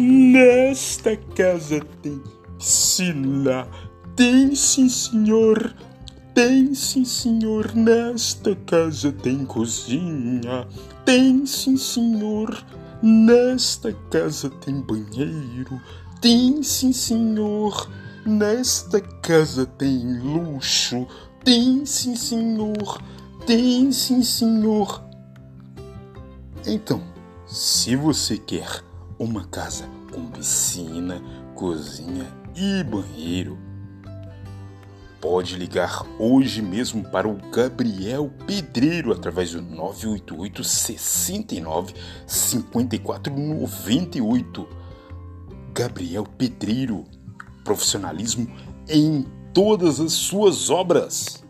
Nesta casa tem piscina, tem sim senhor, tem sim senhor. Nesta casa tem cozinha, tem sim senhor. Nesta casa tem banheiro, tem sim senhor. Nesta casa tem luxo, tem sim senhor, tem sim senhor. Então, se você quer uma casa com piscina, cozinha e banheiro, pode ligar hoje mesmo para o Gabriel Pedreiro através do 988 69 54 98. Gabriel Pedreiro, profissionalismo em todas as suas obras.